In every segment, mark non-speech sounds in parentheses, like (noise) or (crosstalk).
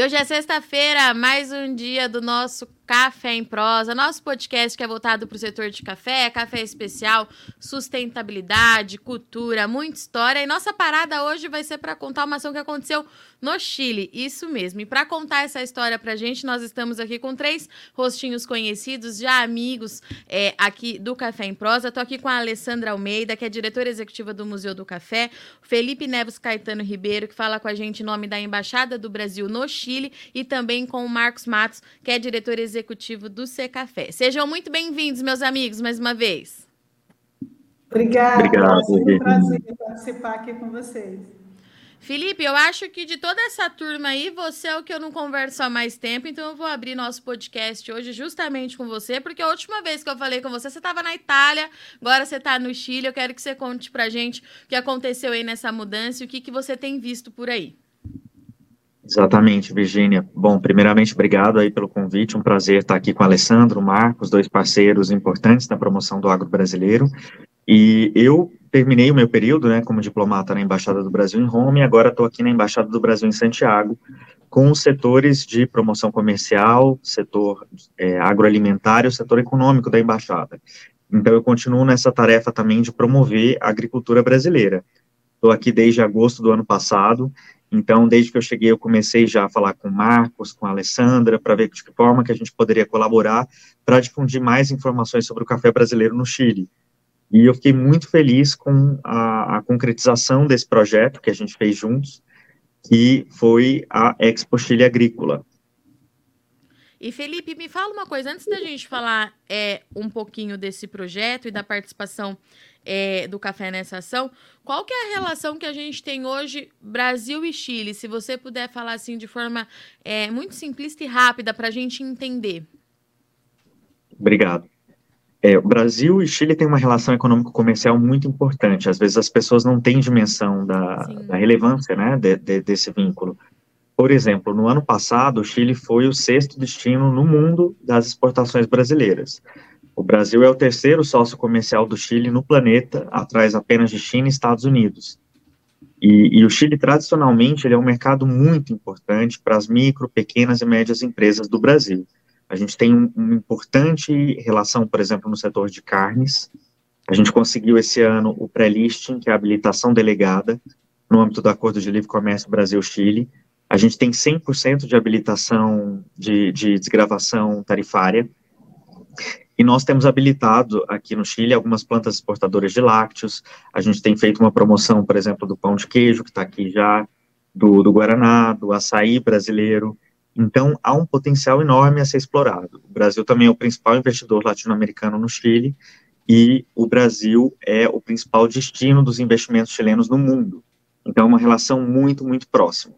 E hoje é sexta-feira, mais um dia do nosso Café em Prosa, nosso podcast que é voltado para o setor de café, café especial, sustentabilidade, cultura, muita história. E nossa parada hoje vai ser para contar uma ação que aconteceu no Chile, isso mesmo. E para contar essa história para a gente, nós estamos aqui com três rostinhos conhecidos, já amigos é, aqui do Café em Prosa. Estou aqui com a Alessandra Almeida, que é diretora executiva do Museu do Café, Felipe Neves Caetano Ribeiro, que fala com a gente em nome da Embaixada do Brasil no Chile, e também com o Marcos Matos, que é diretor executivo do Café. Sejam muito bem-vindos, meus amigos, mais uma vez. Obrigada. Obrigado. É um prazer participar aqui com vocês. Felipe, eu acho que de toda essa turma aí, você é o que eu não converso há mais tempo, então eu vou abrir nosso podcast hoje justamente com você, porque a última vez que eu falei com você, você estava na Itália, agora você está no Chile. Eu quero que você conte pra gente o que aconteceu aí nessa mudança e o que, que você tem visto por aí. Exatamente, Virgínia. Bom, primeiramente, obrigado aí pelo convite, um prazer estar aqui com o Alessandro, Marcos, dois parceiros importantes na promoção do agro brasileiro. E eu terminei o meu período, né, como diplomata na Embaixada do Brasil em Roma e agora estou aqui na Embaixada do Brasil em Santiago, com os setores de promoção comercial, setor é, agroalimentar e o setor econômico da Embaixada. Então, eu continuo nessa tarefa também de promover a agricultura brasileira. Estou aqui desde agosto do ano passado então, desde que eu cheguei, eu comecei já a falar com o Marcos, com a Alessandra, para ver de que forma que a gente poderia colaborar para difundir mais informações sobre o café brasileiro no Chile. E eu fiquei muito feliz com a, a concretização desse projeto que a gente fez juntos, que foi a Expo Chile Agrícola. E Felipe, me fala uma coisa, antes da gente falar é, um pouquinho desse projeto e da participação é, do Café nessa ação, qual que é a relação que a gente tem hoje Brasil e Chile? Se você puder falar assim de forma é, muito simplista e rápida para a gente entender. Obrigado. É, o Brasil e Chile têm uma relação econômico-comercial muito importante. Às vezes as pessoas não têm dimensão da, da relevância né, de, de, desse vínculo. Por exemplo, no ano passado, o Chile foi o sexto destino no mundo das exportações brasileiras. O Brasil é o terceiro sócio comercial do Chile no planeta, atrás apenas de China e Estados Unidos. E, e o Chile, tradicionalmente, ele é um mercado muito importante para as micro, pequenas e médias empresas do Brasil. A gente tem um, uma importante relação, por exemplo, no setor de carnes. A gente conseguiu esse ano o pré-listing, que é a habilitação delegada, no âmbito do Acordo de Livre Comércio Brasil-Chile, a gente tem 100% de habilitação de, de desgravação tarifária, e nós temos habilitado aqui no Chile algumas plantas exportadoras de lácteos. A gente tem feito uma promoção, por exemplo, do pão de queijo, que está aqui já, do, do Guaraná, do açaí brasileiro. Então, há um potencial enorme a ser explorado. O Brasil também é o principal investidor latino-americano no Chile, e o Brasil é o principal destino dos investimentos chilenos no mundo. Então, é uma relação muito, muito próxima.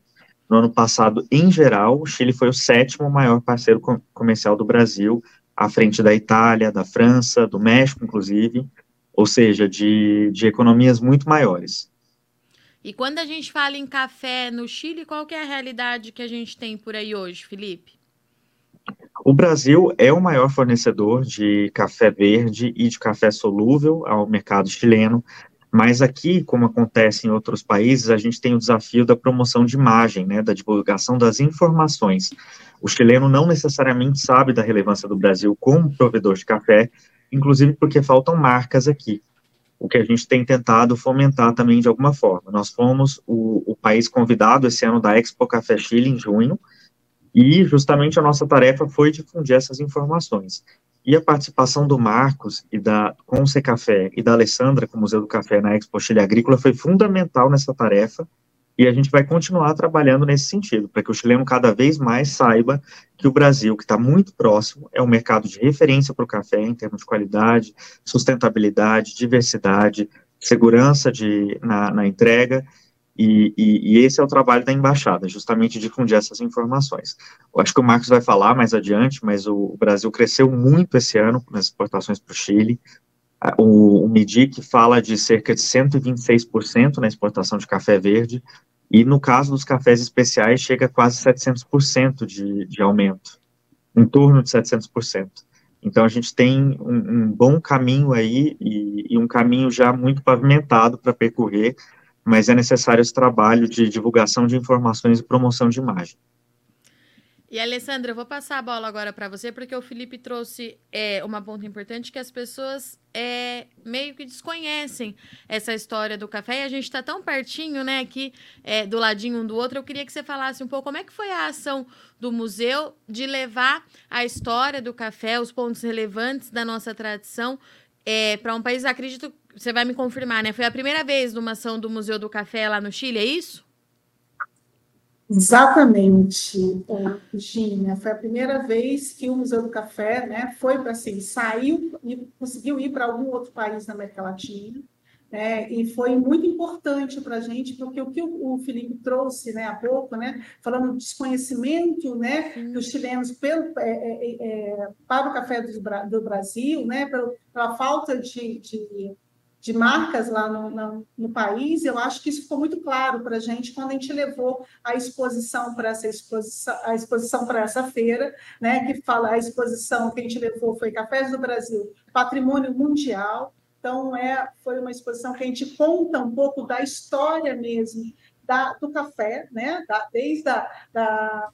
No ano passado, em geral, o Chile foi o sétimo maior parceiro comercial do Brasil, à frente da Itália, da França, do México, inclusive, ou seja, de, de economias muito maiores. E quando a gente fala em café no Chile, qual que é a realidade que a gente tem por aí hoje, Felipe? O Brasil é o maior fornecedor de café verde e de café solúvel ao mercado chileno, mas aqui, como acontece em outros países, a gente tem o desafio da promoção de imagem, né, da divulgação das informações. O chileno não necessariamente sabe da relevância do Brasil como provedor de café, inclusive porque faltam marcas aqui. O que a gente tem tentado fomentar também de alguma forma. Nós fomos o, o país convidado esse ano da Expo Café Chile em junho, e justamente a nossa tarefa foi difundir essas informações. E a participação do Marcos e da com o Café e da Alessandra com o Museu do Café na Expo Chile Agrícola foi fundamental nessa tarefa e a gente vai continuar trabalhando nesse sentido, para que o chileno cada vez mais saiba que o Brasil, que está muito próximo, é um mercado de referência para o café em termos de qualidade, sustentabilidade, diversidade, segurança de, na, na entrega e, e, e, esse é o trabalho da embaixada, justamente difundir essas informações. Eu acho que o Marcos vai falar mais adiante, mas o, o Brasil cresceu muito esse ano nas exportações para o Chile. O, o MIDIC fala de cerca de 126% na exportação de café verde, e no caso dos cafés especiais chega a quase 700% de, de aumento, em torno de 700%. Então a gente tem um, um bom caminho aí e, e um caminho já muito pavimentado para percorrer mas é necessário esse trabalho de divulgação de informações e promoção de imagem. E Alessandra, eu vou passar a bola agora para você, porque o Felipe trouxe é, uma ponta importante que as pessoas é, meio que desconhecem essa história do café. E a gente está tão pertinho, né, aqui é, do ladinho um do outro. Eu queria que você falasse um pouco como é que foi a ação do museu de levar a história do café, os pontos relevantes da nossa tradição é, para um país. Acredito, você vai me confirmar, né? Foi a primeira vez numa ação do Museu do Café lá no Chile, é isso? Exatamente, Gina. Foi a primeira vez que o Museu do Café né, foi para assim, saiu e conseguiu ir para algum outro país da América Latina. Né, e foi muito importante para a gente, porque o que o, Felipe trouxe né, há pouco, né, falando do desconhecimento né, dos chilenos pelo, é, é, é, para o café do, do Brasil, né, pela, pela falta de, de de marcas lá no, no, no, país, eu acho que isso ficou muito claro para a gente quando a gente levou a exposição para essa exposição, a exposição para essa feira, né, que fala a exposição que a gente levou foi Cafés do Brasil, Patrimônio Mundial. Então é, foi uma exposição que a gente conta um pouco da história mesmo da, do café, né, da, desde a da,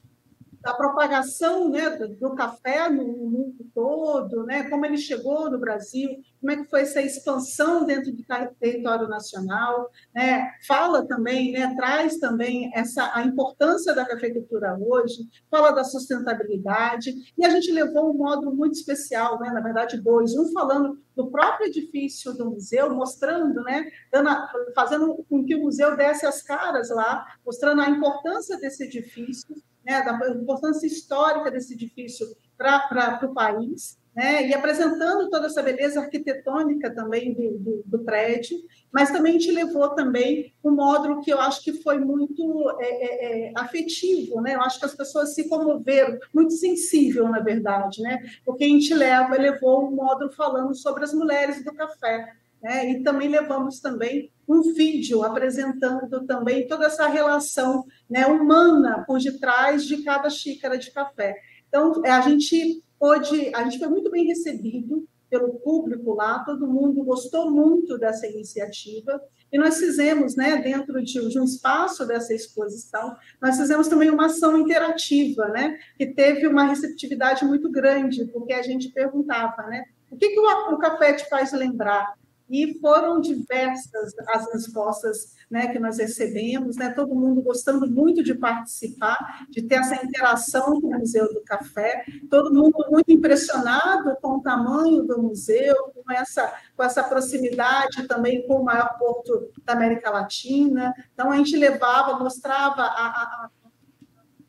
da propagação né, do café no mundo todo, né, como ele chegou no Brasil, como é que foi essa expansão dentro do território nacional, né, fala também, né, traz também essa a importância da cafeicultura hoje, fala da sustentabilidade, e a gente levou um módulo muito especial, né, na verdade dois, um falando do próprio edifício do museu, mostrando, né, dando, fazendo com que o museu desse as caras lá, mostrando a importância desse edifício, né, da importância histórica desse edifício para o país, né, e apresentando toda essa beleza arquitetônica também do, do, do, prédio, mas também a gente levou também um módulo que eu acho que foi muito é, é, é, afetivo, né, eu acho que as pessoas se comoveram, muito sensível, na verdade, né, porque a gente leva, levou um módulo falando sobre as mulheres do café, né? E também levamos também um vídeo apresentando também toda essa relação né, humana por detrás de cada xícara de café. Então, é, a gente pôde, a gente foi muito bem recebido pelo público lá, todo mundo gostou muito dessa iniciativa, e nós fizemos, né, dentro de, um espaço dessa exposição, nós fizemos também uma ação interativa, né, que teve uma receptividade muito grande, porque a gente perguntava, né, o que, que o, o café te faz lembrar? E foram diversas as respostas né, que nós recebemos, né, todo mundo gostando muito de participar, de ter essa interação com o Museu do Café, todo mundo muito impressionado com o tamanho do museu, com essa, com essa proximidade também com o maior porto da América Latina. Então, a gente levava, mostrava a, a,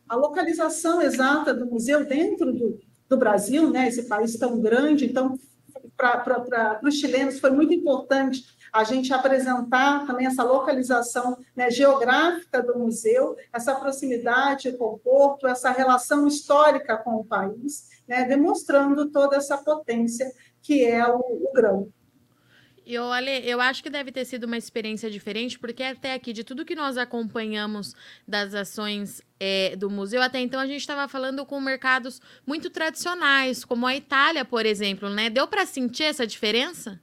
a localização exata do museu dentro do, do Brasil, né, esse país tão grande, então para os chilenos foi muito importante a gente apresentar também essa localização né, geográfica do museu, essa proximidade com o porto, essa relação histórica com o país, né, demonstrando toda essa potência que é o, o grão. Eu, Ale, eu acho que deve ter sido uma experiência diferente, porque até aqui, de tudo que nós acompanhamos das ações é, do museu, até então a gente estava falando com mercados muito tradicionais, como a Itália, por exemplo, né? Deu para sentir essa diferença?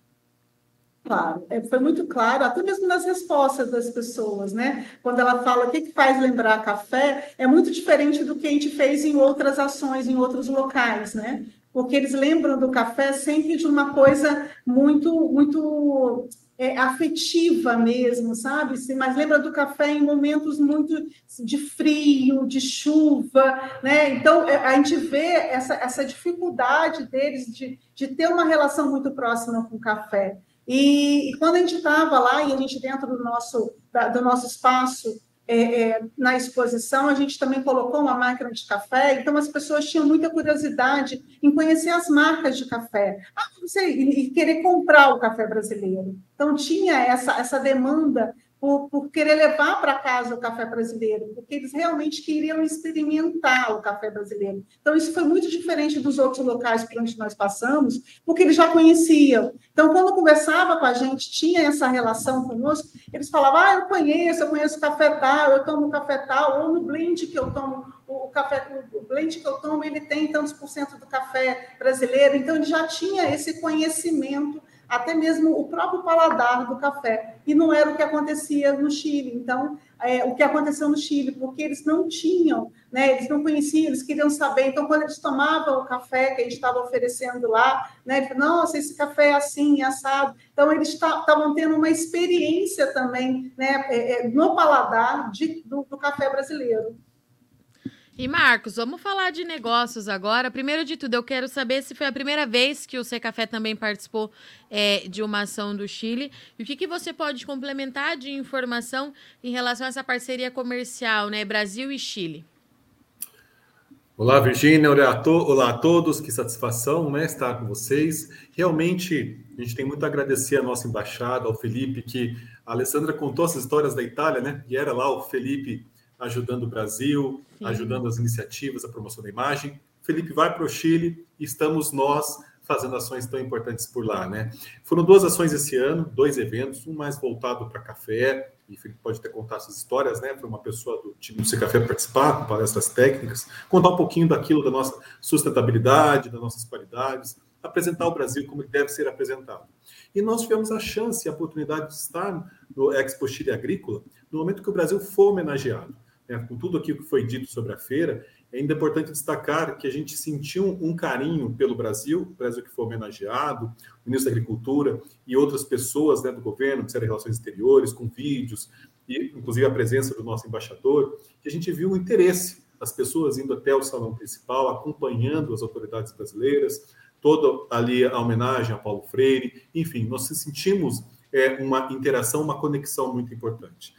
Claro, é, foi muito claro, até mesmo nas respostas das pessoas, né? Quando ela fala o que, que faz lembrar café, é muito diferente do que a gente fez em outras ações, em outros locais, né? Porque eles lembram do café sempre de uma coisa muito, muito é, afetiva mesmo, sabe? Mas lembra do café em momentos muito de frio, de chuva, né? Então é, a gente vê essa, essa dificuldade deles de, de ter uma relação muito próxima com o café. E, e quando a gente estava lá e a gente dentro do nosso, da, do nosso espaço é, é, na exposição, a gente também colocou uma máquina de café, então as pessoas tinham muita curiosidade em conhecer as marcas de café ah, sei, e, querer comprar o café brasileiro. Então, tinha essa, essa demanda por, por querer levar para casa o café brasileiro, porque eles realmente queriam experimentar o café brasileiro. Então, isso foi muito diferente dos outros locais por onde nós passamos, porque eles já conheciam. Então, quando conversava com a gente, tinha essa relação conosco, eles falavam, ah, eu conheço, eu conheço café tal, eu tomo café tal, ou no blend que eu tomo, o café, o blend que eu tomo, ele tem tantos por cento do café brasileiro. Então, ele já tinha esse conhecimento até mesmo o próprio paladar do café. E não era o que acontecia no Chile. Então, é, o que aconteceu no Chile, porque eles não tinham, né, eles não conheciam, eles queriam saber. Então, quando eles tomavam o café que a gente estava oferecendo lá, né, eles falavam, nossa, esse café é assim, é assado. Então, eles estavam tendo uma experiência também né, é, é, no paladar de, do, do café brasileiro. E Marcos, vamos falar de negócios agora. Primeiro de tudo, eu quero saber se foi a primeira vez que o C Café também participou é, de uma ação do Chile. E o que, que você pode complementar de informação em relação a essa parceria comercial, né? Brasil e Chile. Olá, Virgínia. Olá a, to olá a todos. Que satisfação né, estar com vocês. Realmente, a gente tem muito a agradecer à nossa embaixada, ao Felipe, que a Alessandra contou as histórias da Itália, né? E era lá o Felipe ajudando o Brasil, Sim. ajudando as iniciativas, a promoção da imagem. Felipe vai para o Chile e estamos nós fazendo ações tão importantes por lá, né? Foram duas ações esse ano, dois eventos, um mais voltado para café, e Felipe pode ter contado essas histórias, né? Foi uma pessoa do time do Café participar, com palestras técnicas, contar um pouquinho daquilo da nossa sustentabilidade, das nossas qualidades, apresentar o Brasil como ele deve ser apresentado. E nós tivemos a chance e a oportunidade de estar no Expo Chile Agrícola no momento que o Brasil foi homenageado né, com tudo aquilo que foi dito sobre a feira, é ainda importante destacar que a gente sentiu um carinho pelo Brasil, o Brasil que foi homenageado, o ministro da Agricultura e outras pessoas né, do governo, Ministério de Relações Exteriores, com vídeos, e inclusive a presença do nosso embaixador, que a gente viu o interesse das pessoas indo até o salão principal, acompanhando as autoridades brasileiras, toda ali a homenagem a Paulo Freire, enfim, nós sentimos é, uma interação, uma conexão muito importante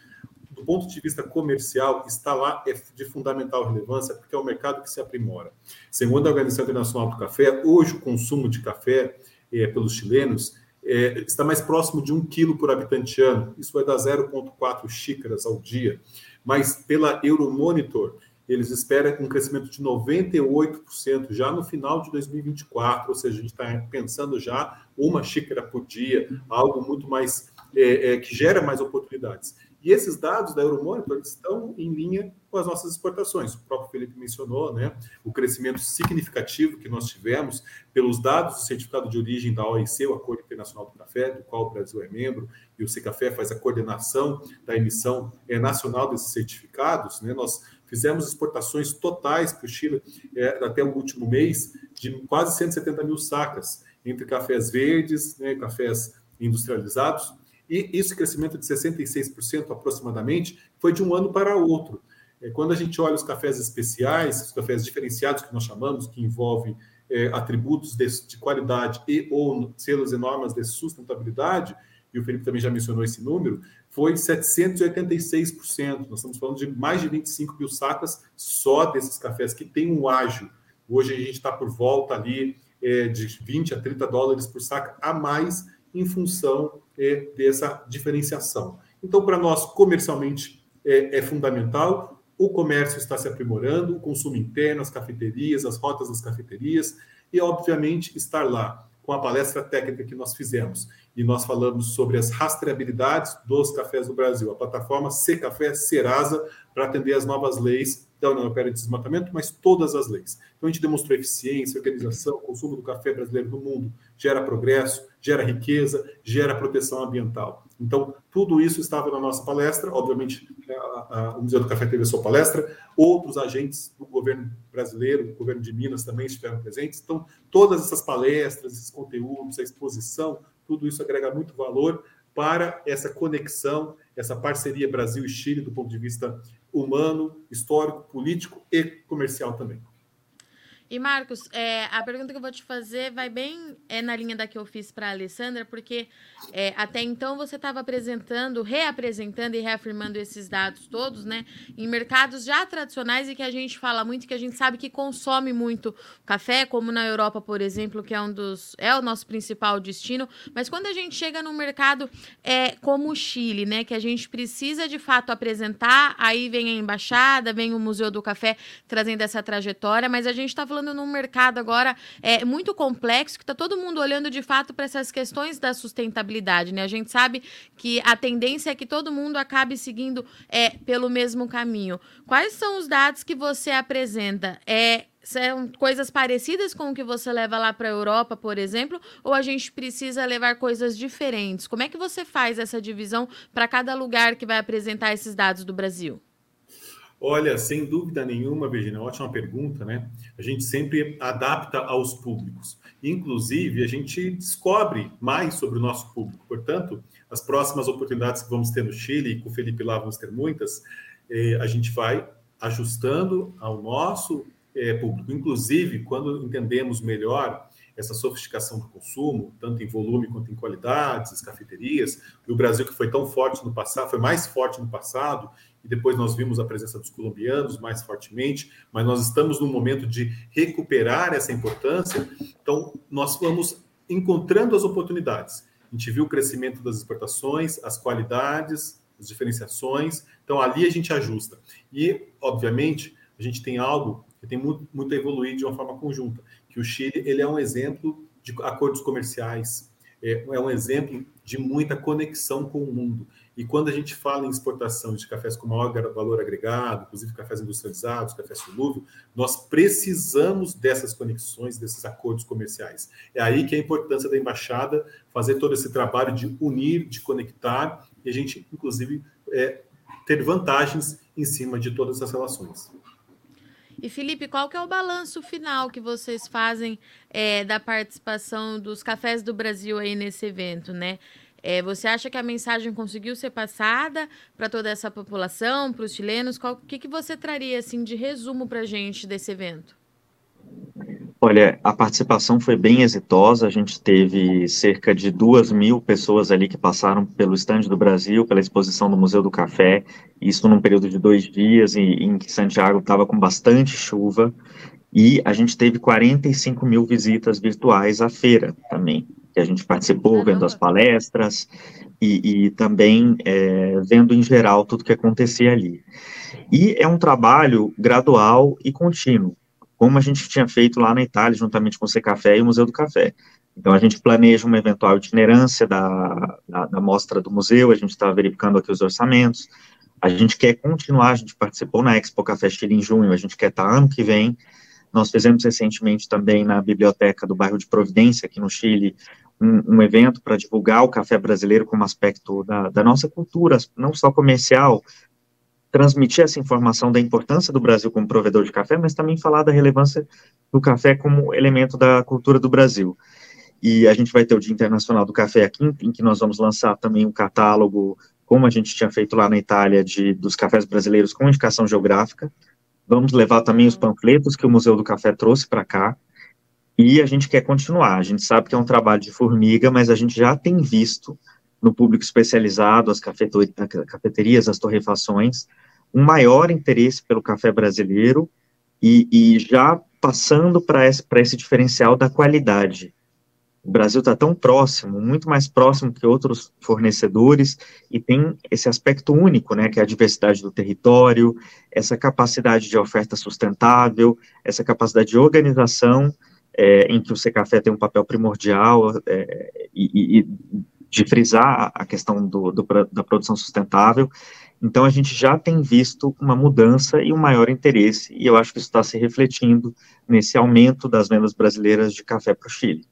do ponto de vista comercial, está lá é de fundamental relevância, porque é um mercado que se aprimora. Segundo a Organização Internacional do Café, hoje o consumo de café é, pelos chilenos é, está mais próximo de um quilo por habitante ano. Isso vai dar 0,4 xícaras ao dia. Mas pela Euromonitor, eles esperam um crescimento de 98% já no final de 2024, ou seja, a gente está pensando já uma xícara por dia, algo muito mais é, é, que gera mais oportunidades. E esses dados da Euromonitor estão em linha com as nossas exportações. O próprio Felipe mencionou né, o crescimento significativo que nós tivemos pelos dados do certificado de origem da OIC, o Acordo Internacional do Café, do qual o Brasil é membro, e o Secafé faz a coordenação da emissão é, nacional desses certificados. Né, nós fizemos exportações totais para o Chile é, até o último mês de quase 170 mil sacas, entre cafés verdes, né, cafés industrializados, e esse crescimento de 66% aproximadamente foi de um ano para outro. É, quando a gente olha os cafés especiais, os cafés diferenciados que nós chamamos, que envolvem é, atributos de, de, qualidade e ou selos e normas de sustentabilidade, e o Felipe também já mencionou esse número, foi 786%. Nós estamos falando de mais de 25 mil sacas só desses cafés que têm um ágio. Hoje a gente está por volta ali é, de 20 a 30 dólares por saca a mais em função é, dessa diferenciação. Então, para nós, comercialmente, é, é, fundamental. O comércio está se aprimorando, o consumo interno, as cafeterias, as rotas das cafeterias, e, obviamente, estar lá com a palestra técnica que nós fizemos. E nós falamos sobre as rastreabilidades dos cafés do Brasil, a plataforma C Café Serasa, para atender as novas leis da União Europeia de Desmatamento, mas todas as leis. Então, a gente demonstrou eficiência, organização, consumo do café brasileiro no mundo, gera progresso, gera riqueza, gera proteção ambiental. Então, tudo isso estava na nossa palestra. Obviamente, a, a, o Museu do Café teve a sua palestra. Outros agentes do governo brasileiro, o governo de Minas também estiveram presentes. Então, todas essas palestras, esses conteúdos, a exposição, tudo isso agrega muito valor para essa conexão, essa parceria Brasil e Chile do ponto de vista humano, histórico, político e comercial também. E Marcos, é, a pergunta que eu vou te fazer vai bem é na linha da que eu fiz para a Alessandra, porque é, até então você estava apresentando, reapresentando e reafirmando esses dados todos, né, em mercados já tradicionais e que a gente fala muito, que a gente sabe que consome muito café, como na Europa, por exemplo, que é um dos é o nosso principal destino. Mas quando a gente chega num mercado é, como o Chile, né, que a gente precisa de fato apresentar, aí vem a embaixada, vem o Museu do Café trazendo essa trajetória, mas a gente está falando falando num mercado agora é, muito complexo, que está todo mundo olhando de fato para essas questões da sustentabilidade, né? A gente sabe que a tendência é que todo mundo acabe seguindo é, pelo mesmo caminho. Quais são os dados que você apresenta? É, são coisas parecidas com o que você leva lá para a Europa, por exemplo, ou a gente precisa levar coisas diferentes? Como é que você faz essa divisão para cada lugar que vai apresentar esses dados do Brasil? Olha, sem dúvida nenhuma, Virginia, ótima pergunta, né? A gente sempre adapta aos públicos. Inclusive, a gente descobre mais sobre o nosso público. Portanto, as próximas oportunidades que vamos ter no Chile, e com o Felipe lá vamos ter muitas, eh, a gente vai ajustando ao nosso é, público. Inclusive, quando entendemos melhor essa sofisticação do consumo, tanto em volume quanto em qualidades, as cafeterias, e o Brasil que foi tão forte no passado, foi mais forte no passado, e depois nós vimos a presença dos colombianos mais fortemente, mas nós estamos num momento de recuperar essa importância, então nós vamos encontrando as oportunidades. A gente viu o crescimento das exportações, as qualidades, as diferenciações, então ali a gente ajusta. E, obviamente, a gente tem algo que tem muito, muito a evoluir de uma forma conjunta. Que o Chile ele é um exemplo de acordos comerciais, é, é um exemplo de muita conexão com o mundo. E quando a gente fala em exportação de cafés com maior valor agregado, inclusive cafés industrializados, café solúvel, nós precisamos dessas conexões, desses acordos comerciais. É aí que é a importância da embaixada fazer todo esse trabalho de unir, de conectar, e a gente, inclusive, é, ter vantagens em cima de todas essas relações. E Felipe, qual que é o balanço final que vocês fazem é, da participação dos cafés do Brasil aí nesse evento, né? É, você acha que a mensagem conseguiu ser passada para toda essa população, para os chilenos? O que, que você traria assim de resumo para a gente desse evento? Olha, a participação foi bem exitosa. A gente teve cerca de duas mil pessoas ali que passaram pelo estande do Brasil, pela exposição do Museu do Café. Isso num período de dois dias, em, em que Santiago estava com bastante chuva. E a gente teve 45 mil visitas virtuais à feira também, que a gente participou, vendo as palestras e, e também é, vendo em geral tudo que acontecia ali. E é um trabalho gradual e contínuo como a gente tinha feito lá na Itália, juntamente com o Café e o Museu do Café. Então, a gente planeja uma eventual itinerância da, da, da mostra do museu, a gente está verificando aqui os orçamentos, a gente quer continuar, a gente participou na Expo Café Chile em junho, a gente quer estar tá ano que vem, nós fizemos recentemente também na biblioteca do bairro de Providência, aqui no Chile, um, um evento para divulgar o café brasileiro como aspecto da, da nossa cultura, não só comercial, transmitir essa informação da importância do Brasil como provedor de café, mas também falar da relevância do café como elemento da cultura do Brasil. E a gente vai ter o Dia Internacional do Café aqui, em que nós vamos lançar também um catálogo, como a gente tinha feito lá na Itália, de, dos cafés brasileiros com indicação geográfica. Vamos levar também os panfletos que o Museu do Café trouxe para cá. E a gente quer continuar. A gente sabe que é um trabalho de formiga, mas a gente já tem visto no público especializado, as cafeterias, as torrefações, um maior interesse pelo café brasileiro e, e já passando para esse, esse diferencial da qualidade. O Brasil está tão próximo, muito mais próximo que outros fornecedores, e tem esse aspecto único, né, que é a diversidade do território, essa capacidade de oferta sustentável, essa capacidade de organização, é, em que o Secafé tem um papel primordial, é, e, e de frisar a questão do, do, da produção sustentável. Então, a gente já tem visto uma mudança e um maior interesse, e eu acho que isso está se refletindo nesse aumento das vendas brasileiras de café para o Chile.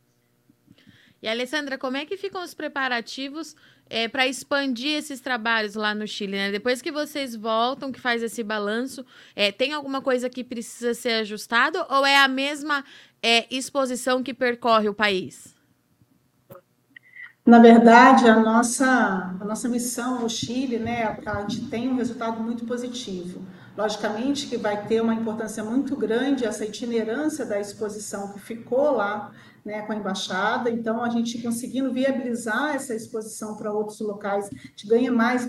E, Alessandra, como é que ficam os preparativos é, para expandir esses trabalhos lá no Chile? Né? Depois que vocês voltam, que faz esse balanço, é, tem alguma coisa que precisa ser ajustado ou é a mesma é, exposição que percorre o país? Na verdade, a nossa, a nossa missão no Chile, né, a gente tem um resultado muito positivo. Logicamente que vai ter uma importância muito grande essa itinerância da exposição que ficou lá né, com a embaixada, então a gente conseguindo viabilizar essa exposição para outros locais, a gente ganha mais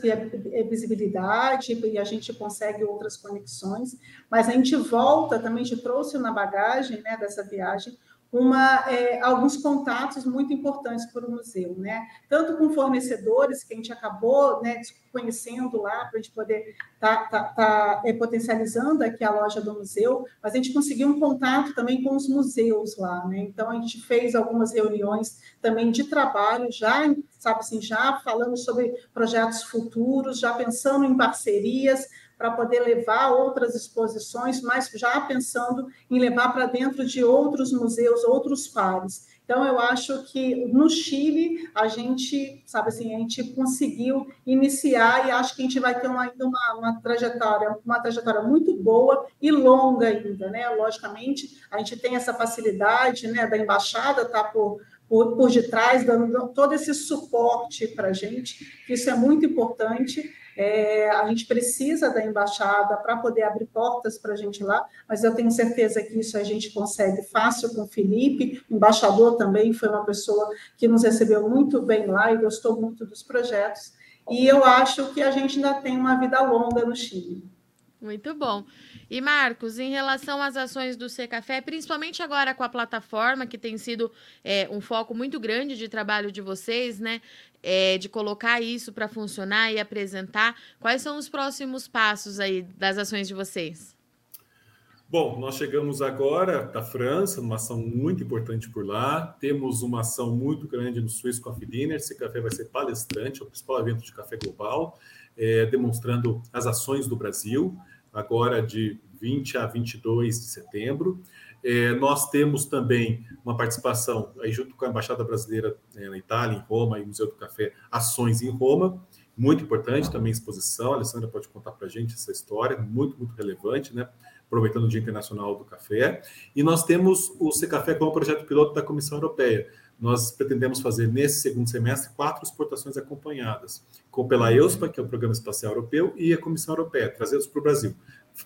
visibilidade e a gente consegue outras conexões, mas a gente volta, também a gente trouxe na bagagem né, dessa viagem uma, é, alguns contatos muito importantes para o museu, né? Tanto com fornecedores que a gente acabou né, conhecendo lá para a gente poder tá, tá, tá, é, potencializando aqui a loja do museu, mas a gente conseguiu um contato também com os museus lá, né? Então a gente fez algumas reuniões também de trabalho, já sabe assim, já falando sobre projetos futuros, já pensando em parcerias para poder levar outras exposições, mas já pensando em levar para dentro de outros museus, outros pares. Então, eu acho que no Chile a gente, sabe assim, a gente conseguiu iniciar e acho que a gente vai ter ainda uma, uma trajetória, uma trajetória muito boa e longa ainda, né? Logicamente, a gente tem essa facilidade, né, da embaixada tá por por, por detrás, dando todo esse suporte para a gente, isso é muito importante. É, a gente precisa da embaixada para poder abrir portas para a gente lá, mas eu tenho certeza que isso a gente consegue fácil com o Felipe. Embaixador também foi uma pessoa que nos recebeu muito bem lá e gostou muito dos projetos. E eu acho que a gente ainda tem uma vida longa no Chile. Muito bom. E Marcos, em relação às ações do C Café, principalmente agora com a plataforma, que tem sido é, um foco muito grande de trabalho de vocês, né? É, de colocar isso para funcionar e apresentar, quais são os próximos passos aí das ações de vocês? Bom, nós chegamos agora da França, uma ação muito importante por lá. Temos uma ação muito grande no Swiss Coffee Dinner. Esse café vai ser palestrante, é o principal evento de café global, é, demonstrando as ações do Brasil agora de 20 a 22 de setembro. É, nós temos também uma participação, aí junto com a Embaixada Brasileira é, na Itália, em Roma, e Museu do Café, Ações em Roma, muito importante também exposição. A Alessandra pode contar para a gente essa história, muito, muito relevante, né? aproveitando o Dia Internacional do Café. E nós temos o C-Café como projeto piloto da Comissão Europeia. Nós pretendemos fazer nesse segundo semestre quatro exportações acompanhadas, com pela EUSPA, que é o Programa Espacial Europeu, e a Comissão Europeia, trazê-los para o Brasil.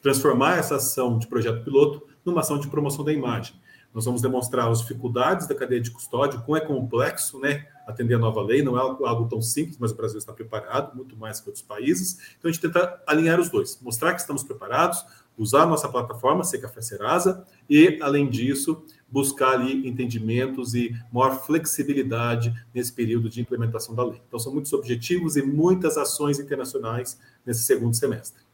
Transformar essa ação de projeto piloto numa ação de promoção da imagem. Nós vamos demonstrar as dificuldades da cadeia de custódia, como é complexo né, atender a nova lei, não é algo tão simples, mas o Brasil está preparado, muito mais que outros países. Então a gente tenta alinhar os dois, mostrar que estamos preparados, usar a nossa plataforma, Ser Café Serasa, e, além disso, buscar ali entendimentos e maior flexibilidade nesse período de implementação da lei. Então, são muitos objetivos e muitas ações internacionais nesse segundo semestre.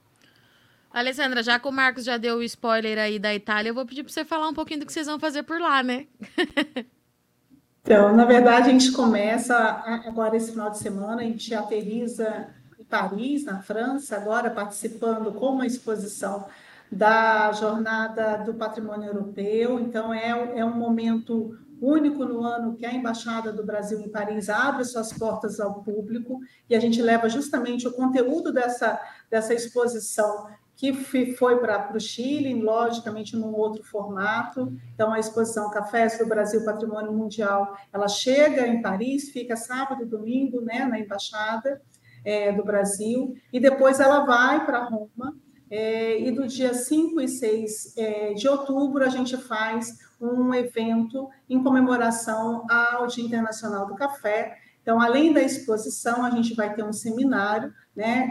Alessandra, já que o Marcos já deu o spoiler aí da Itália, eu vou pedir para você falar um pouquinho do que vocês vão fazer por lá, né? (laughs) então, na verdade, a gente começa agora esse final de semana, a gente aterriza em Paris, na França, agora participando com uma exposição da Jornada do Patrimônio Europeu. Então, é, é um momento único no ano que a Embaixada do Brasil em Paris abre suas portas ao público e a gente leva justamente o conteúdo dessa, dessa exposição que foi para o Chile, logicamente num outro formato. Então, a exposição Cafés do Brasil Patrimônio Mundial, ela chega em Paris, fica sábado e domingo né, na Embaixada é, do Brasil, e depois ela vai para Roma, é, e do dia 5 e 6 é, de outubro, a gente faz um evento em comemoração ao Dia Internacional do Café. Então, além da exposição, a gente vai ter um seminário, né,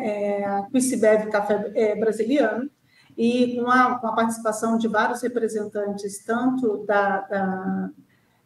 é, se bebe café é, brasiliano, e com a, com a, participação de vários representantes, tanto da, da,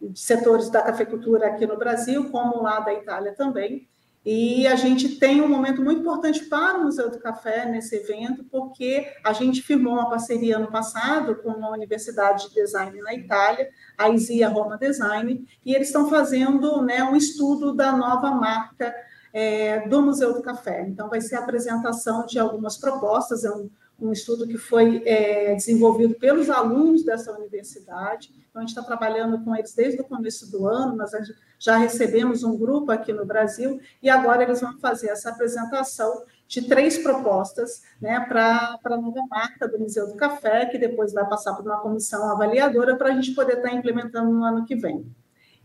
de setores da cafeicultura aqui no Brasil, como lá da Itália também. E a gente tem um momento muito importante para o Museu do Café nesse evento, porque a gente firmou uma parceria ano passado com uma universidade de design na Itália, a ISIA Roma Design, e eles estão fazendo né, um estudo da nova marca é, do Museu do Café. Então, vai ser a apresentação de algumas propostas, é um, um estudo que foi é, desenvolvido pelos alunos dessa universidade. Então, a gente está trabalhando com eles desde o começo do ano, nós já recebemos um grupo aqui no Brasil, e agora eles vão fazer essa apresentação de três propostas né, para a nova marca do Museu do Café, que depois vai passar por uma comissão avaliadora para a gente poder estar tá implementando no ano que vem.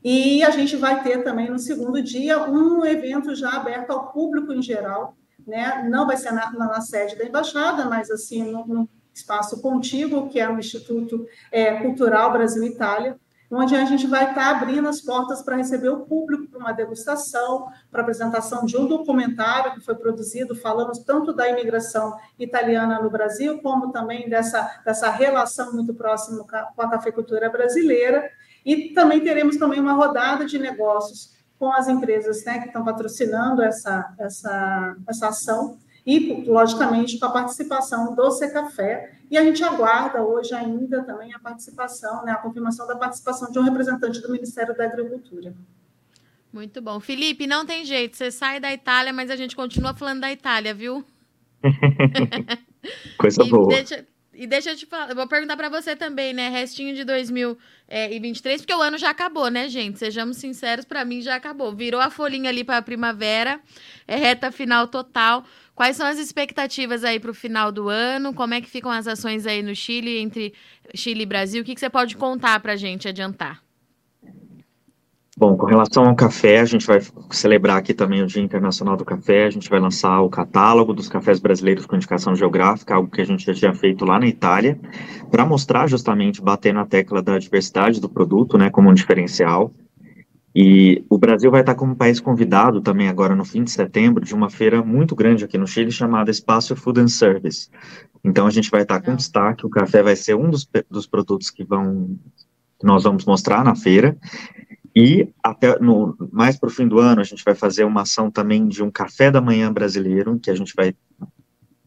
E a gente vai ter também no segundo dia um evento já aberto ao público em geral, né? Não vai ser na, na sede da embaixada, mas assim no, espaço contíguo, que é o Instituto é, Cultural Brasil-Itália, onde a gente vai estar abrindo as portas para receber o público para uma degustação, para apresentação de um documentário que foi produzido, falamos tanto da imigração italiana no Brasil, como também dessa, dessa relação muito próxima com a cafeicultura brasileira, E também teremos também uma rodada de negócios com as empresas né, que estão patrocinando essa, essa, essa ação e, logicamente, com a participação do Secafé. E a gente aguarda hoje ainda também a participação, né, a confirmação da participação de um representante do Ministério da Agricultura. Muito bom. Felipe, não tem jeito, você sai da Itália, mas a gente continua falando da Itália, viu? (laughs) Coisa e boa. Deixa, e deixa eu te falar, eu vou perguntar para você também, né? Restinho de 2023, porque o ano já acabou, né, gente? Sejamos sinceros, para mim já acabou. Virou a folhinha ali para a primavera, é reta final total. Quais são as expectativas aí para o final do ano? Como é que ficam as ações aí no Chile, entre Chile e Brasil? O que, que você pode contar para gente, adiantar? Bom, com relação ao café, a gente vai celebrar aqui também o Dia Internacional do Café, a gente vai lançar o catálogo dos cafés brasileiros com indicação geográfica, algo que a gente já tinha feito lá na Itália, para mostrar justamente, bater na tecla da diversidade do produto, né, como um diferencial. E o Brasil vai estar como país convidado também agora no fim de setembro de uma feira muito grande aqui no Chile chamada Espaço Food and Service. Então a gente vai estar com destaque, o café vai ser um dos, dos produtos que vão que nós vamos mostrar na feira. E até no, mais para o fim do ano, a gente vai fazer uma ação também de um café da manhã brasileiro, que a gente vai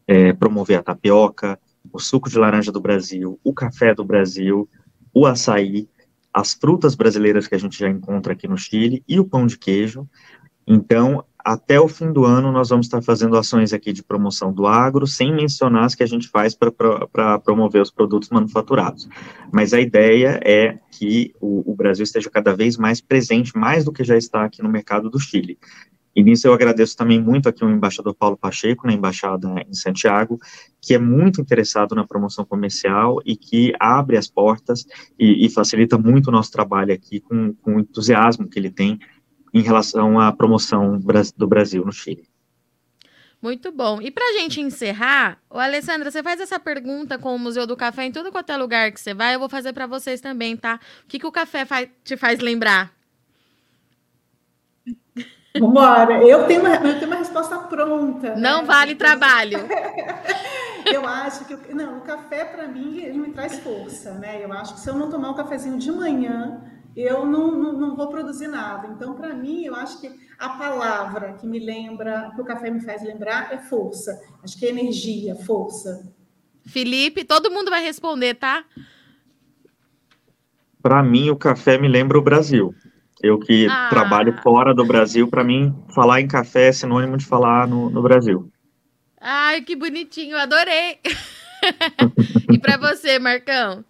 é, promover a tapioca, o suco de laranja do Brasil, o café do Brasil, o açaí, as frutas brasileiras que a gente já encontra aqui no Chile e o pão de queijo. Então, até o fim do ano, nós vamos estar fazendo ações aqui de promoção do agro, sem mencionar as que a gente faz para promover os produtos manufaturados. Mas a ideia é que o, o, Brasil esteja cada vez mais presente, mais do que já está aqui no mercado do Chile. E nisso eu agradeço também muito aqui o embaixador Paulo Pacheco, na embaixada em Santiago, que é muito interessado na promoção comercial e que abre as portas e, e facilita muito o nosso trabalho aqui com, com o entusiasmo que ele tem em relação à promoção do Brasil no Chile. Muito bom. E para a gente encerrar, o Alessandra, você faz essa pergunta com o Museu do Café em tudo quanto é lugar que você vai, eu vou fazer para vocês também, tá? O que, que o café faz, te faz lembrar? Vambora. Eu tenho uma, eu tenho uma resposta pronta. Né? Não né? vale trabalho. (laughs) eu acho que não, o café para mim ele me traz força, né? Eu acho que se eu não tomar um cafezinho de manhã, eu não, não, não vou produzir nada. Então, para mim, eu acho que a palavra que me lembra, que o café me faz lembrar, é força. Acho que é energia, força. Felipe, todo mundo vai responder, tá? Para mim, o café me lembra o Brasil. Eu que ah. trabalho fora do Brasil, para mim, falar em café é sinônimo de falar no, no Brasil. Ai, que bonitinho, adorei. (laughs) e para você, Marcão?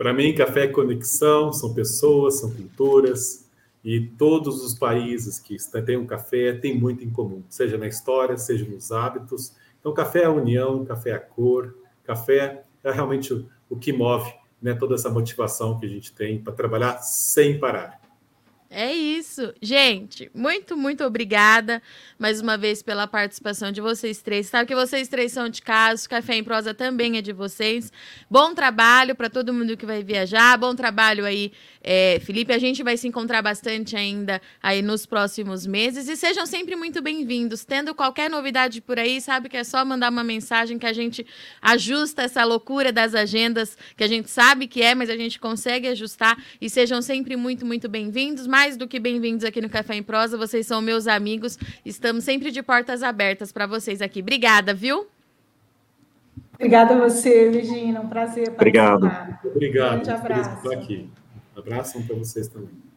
Para mim, café é conexão, são pessoas, são culturas, e todos os países que têm um café têm muito em comum, seja na história, seja nos hábitos. Então, café é a união, café é a cor, café é realmente o, o que move né, toda essa motivação que a gente tem para trabalhar sem parar. É isso. Gente, muito, muito obrigada mais uma vez pela participação de vocês três. Sabe que vocês três são de casa, Café em Prosa também é de vocês. Bom trabalho para todo mundo que vai viajar. Bom trabalho aí, é, Felipe. A gente vai se encontrar bastante ainda aí nos próximos meses. E sejam sempre muito bem-vindos. Tendo qualquer novidade por aí, sabe que é só mandar uma mensagem que a gente ajusta essa loucura das agendas, que a gente sabe que é, mas a gente consegue ajustar. E sejam sempre muito, muito bem-vindos mais do que bem-vindos aqui no Café em Prosa. Vocês são meus amigos. Estamos sempre de portas abertas para vocês aqui. Obrigada, viu? Obrigada a você, Virginia. Um prazer. Obrigado. Obrigado. Um abraço. Aqui. Abraço para vocês também.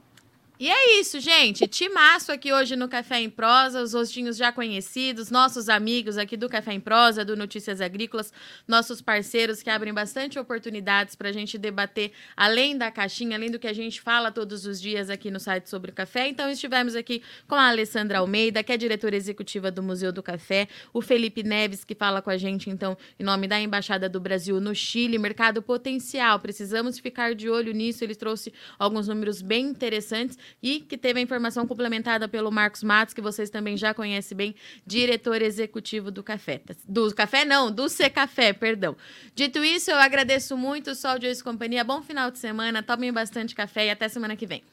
E é isso, gente. Timaço aqui hoje no Café em Prosa, os rostinhos já conhecidos, nossos amigos aqui do Café em Prosa, do Notícias Agrícolas, nossos parceiros que abrem bastante oportunidades para a gente debater além da caixinha, além do que a gente fala todos os dias aqui no site sobre o café. Então, estivemos aqui com a Alessandra Almeida, que é diretora executiva do Museu do Café, o Felipe Neves, que fala com a gente, então, em nome da Embaixada do Brasil no Chile, mercado potencial. Precisamos ficar de olho nisso. Ele trouxe alguns números bem interessantes e que teve a informação complementada pelo Marcos Matos, que vocês também já conhecem bem, diretor executivo do Café. Do Café não, do C Café, perdão. Dito isso, eu agradeço muito o Sol de Hoje Companhia. Bom final de semana, tomem bastante café e até semana que vem.